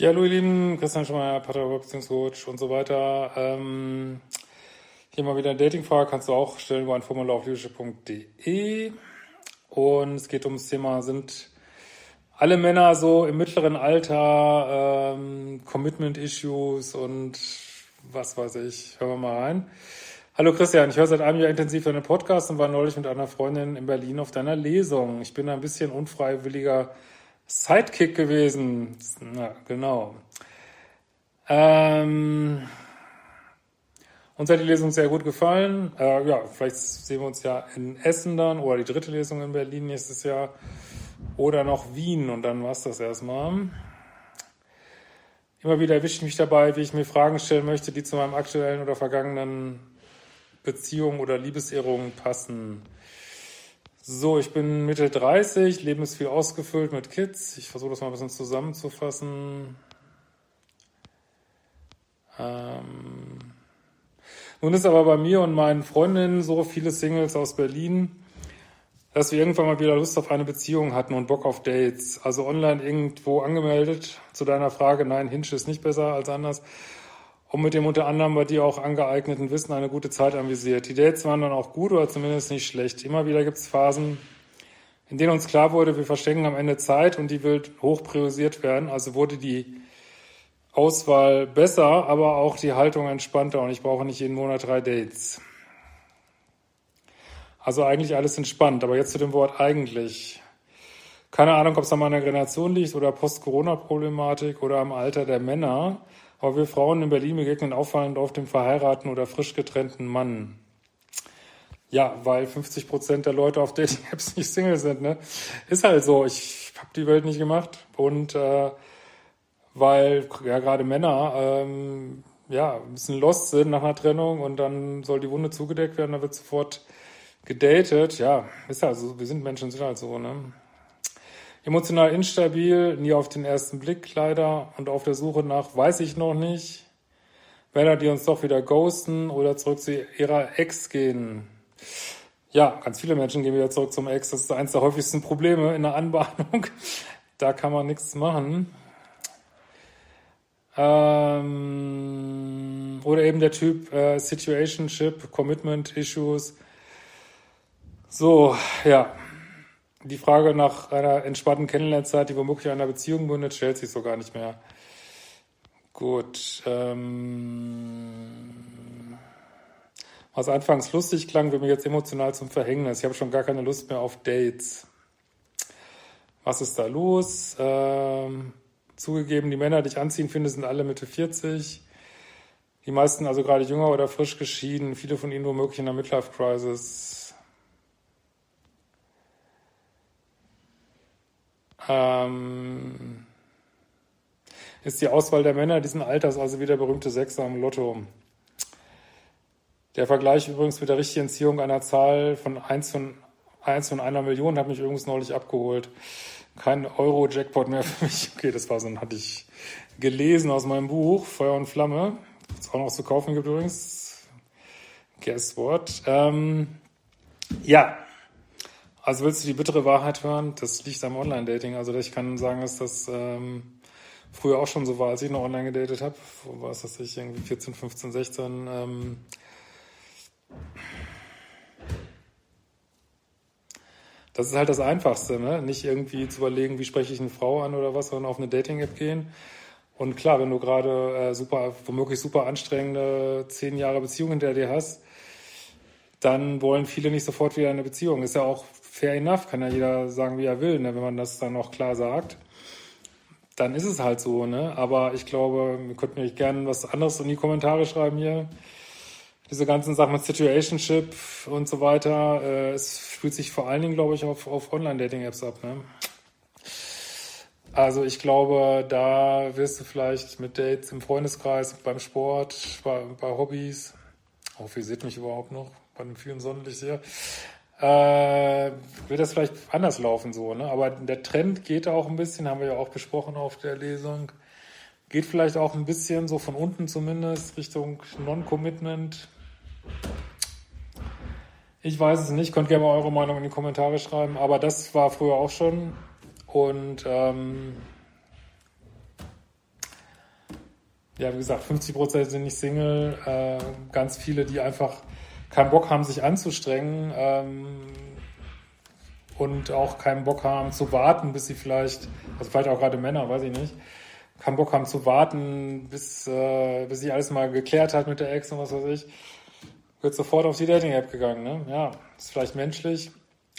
Ja, hallo ihr Lieben, Christian Schmeier, Paterburg, Beziehungscoach und so weiter. Ähm, hier mal wieder eine Datingfrage, kannst du auch stellen über ein Formular auf leadership.de. Und es geht ums Thema, sind alle Männer so im mittleren Alter, ähm, Commitment-Issues und was weiß ich. Hören wir mal rein. Hallo Christian, ich höre seit einem Jahr intensiv deinen Podcast und war neulich mit einer Freundin in Berlin auf deiner Lesung. Ich bin ein bisschen unfreiwilliger Sidekick gewesen. Na, genau. Ähm, uns hat die Lesung sehr gut gefallen. Äh, ja, vielleicht sehen wir uns ja in Essen dann oder die dritte Lesung in Berlin nächstes Jahr oder noch Wien und dann war's das erstmal. Immer wieder erwische ich mich dabei, wie ich mir Fragen stellen möchte, die zu meinem aktuellen oder vergangenen Beziehung oder Liebesehrung passen. So, ich bin Mitte 30, Leben ist viel ausgefüllt mit Kids. Ich versuche das mal ein bisschen zusammenzufassen. Ähm Nun ist aber bei mir und meinen Freundinnen so viele Singles aus Berlin, dass wir irgendwann mal wieder Lust auf eine Beziehung hatten und Bock auf Dates. Also online irgendwo angemeldet. Zu deiner Frage, nein, Hinge ist nicht besser als anders. Und mit dem unter anderem bei dir auch angeeigneten Wissen eine gute Zeit anvisiert. Die Dates waren dann auch gut oder zumindest nicht schlecht. Immer wieder gibt es Phasen, in denen uns klar wurde, wir verschenken am Ende Zeit und die will hoch priorisiert werden. Also wurde die Auswahl besser, aber auch die Haltung entspannter und ich brauche nicht jeden Monat drei Dates. Also eigentlich alles entspannt. Aber jetzt zu dem Wort eigentlich. Keine Ahnung, ob es an meiner Generation liegt oder Post-Corona-Problematik oder am Alter der Männer. Aber wir Frauen in Berlin begegnen auffallend auf dem verheirateten oder frisch getrennten Mann. Ja, weil 50 Prozent der Leute auf Dating-Apps nicht Single sind. Ne? Ist halt so. Ich habe die Welt nicht gemacht. Und äh, weil ja gerade Männer ähm, ja ein bisschen lost sind nach einer Trennung und dann soll die Wunde zugedeckt werden, dann wird sofort gedatet, ja, ist halt so, wir sind Menschen, sind halt so, ne? Emotional instabil, nie auf den ersten Blick leider und auf der Suche nach, weiß ich noch nicht, Männer, die uns doch wieder ghosten oder zurück zu ihrer Ex gehen. Ja, ganz viele Menschen gehen wieder zurück zum Ex. Das ist eines der häufigsten Probleme in der Anbahnung. Da kann man nichts machen. Ähm, oder eben der Typ äh, Situationship, Commitment Issues so, ja. Die Frage nach einer entspannten Kennenlernzeit, die womöglich einer Beziehung mündet, stellt sich so gar nicht mehr. Gut. Ähm, was anfangs lustig klang, wird mir jetzt emotional zum Verhängnis. Ich habe schon gar keine Lust mehr auf Dates. Was ist da los? Ähm, zugegeben, die Männer, die ich anziehen finde, sind alle Mitte 40. Die meisten also gerade jünger oder frisch geschieden. Viele von ihnen womöglich in der Midlife-Crisis. Ähm, ist die Auswahl der Männer diesen Alters also wie der berühmte Sechser im Lotto. Der Vergleich übrigens mit der richtigen Ziehung einer Zahl von 1 von, 1 von einer Million hat mich übrigens neulich abgeholt. Kein Euro-Jackpot mehr für mich. Okay, das war so, hatte ich gelesen aus meinem Buch Feuer und Flamme. Das auch noch zu kaufen gibt übrigens. Guess what? Ähm, ja, also willst du die bittere Wahrheit hören? Das liegt am Online-Dating. Also ich kann sagen, dass das ähm, früher auch schon so war, als ich noch online gedatet habe. Wo war es, dass ich irgendwie 14, 15, 16 ähm, Das ist halt das Einfachste, ne? Nicht irgendwie zu überlegen, wie spreche ich eine Frau an oder was, sondern auf eine Dating-App gehen. Und klar, wenn du gerade äh, super, womöglich super anstrengende zehn Jahre Beziehung hinter dir hast, dann wollen viele nicht sofort wieder eine Beziehung. Ist ja auch fair enough, kann ja jeder sagen, wie er will, ne? wenn man das dann auch klar sagt. Dann ist es halt so, ne? Aber ich glaube, wir könnten euch gerne was anderes in die Kommentare schreiben hier. Diese ganzen Sachen mit Situationship und so weiter, äh, es spielt sich vor allen Dingen, glaube ich, auf, auf Online-Dating-Apps ab, ne? Also ich glaube, da wirst du vielleicht mit Dates im Freundeskreis, beim Sport, bei, bei Hobbys, auch ihr seht mich überhaupt noch, bei dem vielen Sonnenlicht hier, äh, wird das vielleicht anders laufen so. Ne? Aber der Trend geht auch ein bisschen, haben wir ja auch besprochen auf der Lesung, geht vielleicht auch ein bisschen so von unten zumindest Richtung Non-Commitment. Ich weiß es nicht, könnt gerne mal eure Meinung in die Kommentare schreiben, aber das war früher auch schon. Und ähm, ja, wie gesagt, 50 Prozent sind nicht Single, äh, ganz viele, die einfach keinen Bock haben, sich anzustrengen ähm, und auch keinen Bock haben zu warten, bis sie vielleicht, also vielleicht auch gerade Männer, weiß ich nicht, keinen Bock haben zu warten, bis, äh, bis sich alles mal geklärt hat mit der Ex und was weiß ich, wird sofort auf die Dating-App gegangen. Ne? Ja, ist vielleicht menschlich,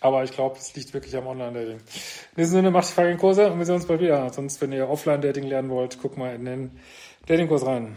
aber ich glaube, es liegt wirklich am Online-Dating. In diesem Sinne, macht die Fragen Kurse und wir sehen uns bald wieder. Sonst, wenn ihr Offline-Dating lernen wollt, guckt mal in den Dating-Kurs rein.